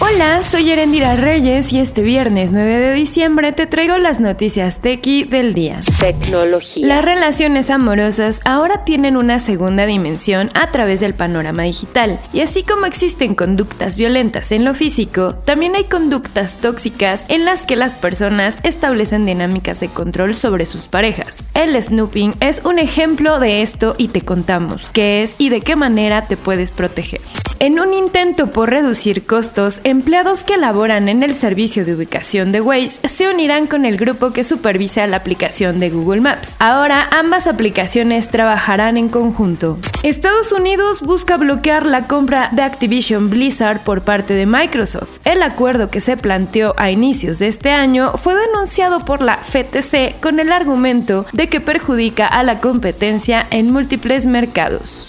Hola, soy Erendira Reyes y este viernes 9 de diciembre te traigo las noticias tequi del día. Tecnología. Las relaciones amorosas ahora tienen una segunda dimensión a través del panorama digital. Y así como existen conductas violentas en lo físico, también hay conductas tóxicas en las que las personas establecen dinámicas de control sobre sus parejas. El snooping es un ejemplo de esto y te contamos qué es y de qué manera te puedes proteger. En un intento por reducir costos, empleados que laboran en el servicio de ubicación de Waze se unirán con el grupo que supervisa la aplicación de Google Maps. Ahora ambas aplicaciones trabajarán en conjunto. Estados Unidos busca bloquear la compra de Activision Blizzard por parte de Microsoft. El acuerdo que se planteó a inicios de este año fue denunciado por la FTC con el argumento de que perjudica a la competencia en múltiples mercados.